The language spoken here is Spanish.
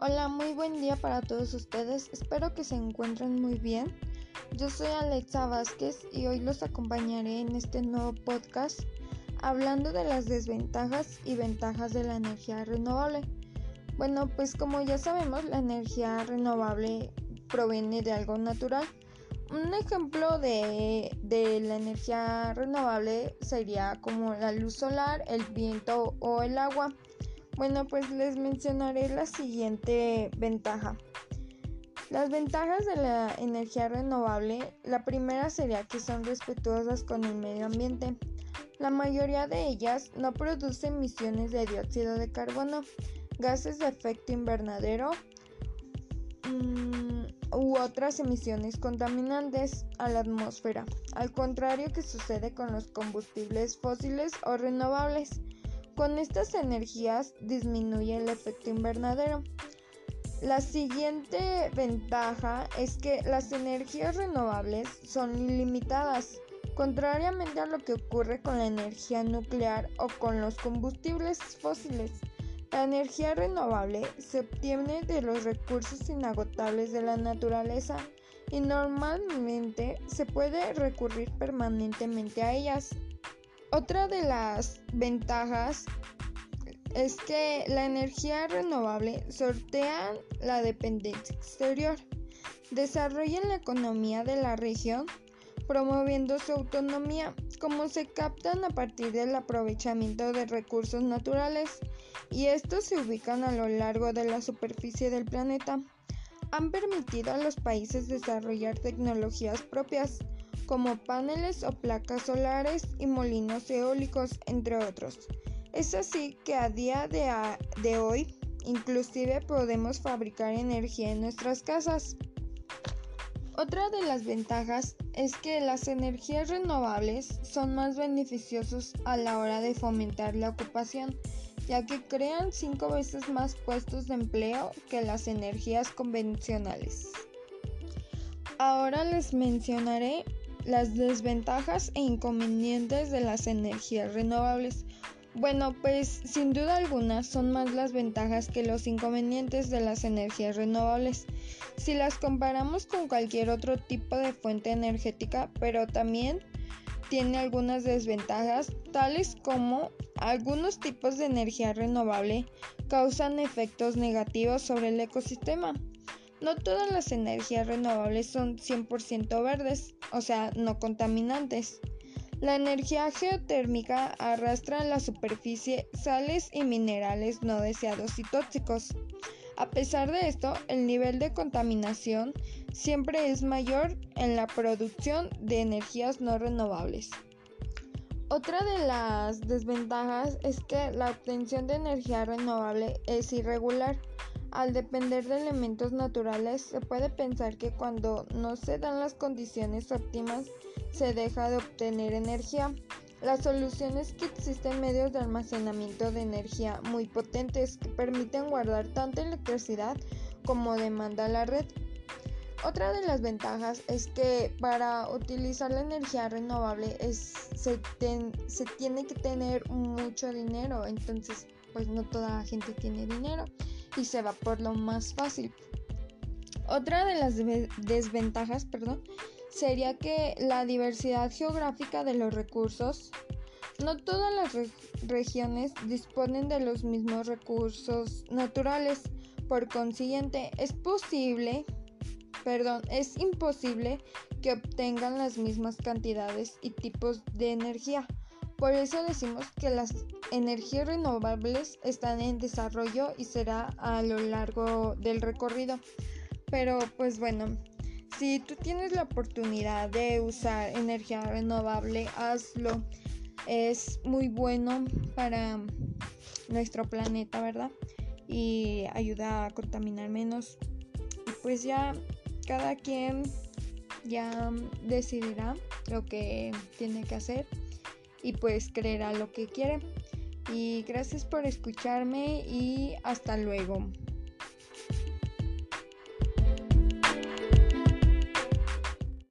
Hola, muy buen día para todos ustedes. Espero que se encuentren muy bien. Yo soy Alexa Vázquez y hoy los acompañaré en este nuevo podcast hablando de las desventajas y ventajas de la energía renovable. Bueno, pues como ya sabemos, la energía renovable proviene de algo natural. Un ejemplo de, de la energía renovable sería como la luz solar, el viento o el agua. Bueno, pues les mencionaré la siguiente ventaja. Las ventajas de la energía renovable, la primera sería que son respetuosas con el medio ambiente. La mayoría de ellas no produce emisiones de dióxido de carbono, gases de efecto invernadero mmm, u otras emisiones contaminantes a la atmósfera, al contrario que sucede con los combustibles fósiles o renovables. Con estas energías disminuye el efecto invernadero. La siguiente ventaja es que las energías renovables son ilimitadas, contrariamente a lo que ocurre con la energía nuclear o con los combustibles fósiles. La energía renovable se obtiene de los recursos inagotables de la naturaleza y normalmente se puede recurrir permanentemente a ellas. Otra de las ventajas es que la energía renovable sortea la dependencia exterior, desarrolla la economía de la región, promoviendo su autonomía, como se captan a partir del aprovechamiento de recursos naturales, y estos se ubican a lo largo de la superficie del planeta. Han permitido a los países desarrollar tecnologías propias, como paneles o placas solares y molinos eólicos, entre otros. Es así que a día de, de hoy inclusive podemos fabricar energía en nuestras casas. Otra de las ventajas es que las energías renovables son más beneficiosos a la hora de fomentar la ocupación, ya que crean cinco veces más puestos de empleo que las energías convencionales. Ahora les mencionaré las desventajas e inconvenientes de las energías renovables. Bueno, pues sin duda alguna son más las ventajas que los inconvenientes de las energías renovables. Si las comparamos con cualquier otro tipo de fuente energética, pero también tiene algunas desventajas, tales como algunos tipos de energía renovable causan efectos negativos sobre el ecosistema. No todas las energías renovables son 100% verdes, o sea, no contaminantes. La energía geotérmica arrastra a la superficie sales y minerales no deseados y tóxicos. A pesar de esto, el nivel de contaminación siempre es mayor en la producción de energías no renovables. Otra de las desventajas es que la obtención de energía renovable es irregular. Al depender de elementos naturales, se puede pensar que cuando no se dan las condiciones óptimas, se deja de obtener energía. La solución es que existen medios de almacenamiento de energía muy potentes que permiten guardar tanta electricidad como demanda la red. Otra de las ventajas es que para utilizar la energía renovable se, se tiene que tener mucho dinero, entonces pues no toda la gente tiene dinero y se va por lo más fácil. Otra de las desventajas, perdón, sería que la diversidad geográfica de los recursos, no todas las regiones disponen de los mismos recursos naturales. Por consiguiente, es posible, perdón, es imposible que obtengan las mismas cantidades y tipos de energía. Por eso decimos que las energías renovables están en desarrollo y será a lo largo del recorrido. Pero pues bueno, si tú tienes la oportunidad de usar energía renovable, hazlo. Es muy bueno para nuestro planeta, ¿verdad? Y ayuda a contaminar menos. Y pues ya cada quien ya decidirá lo que tiene que hacer y pues creerá lo que quiere. Y gracias por escucharme y hasta luego.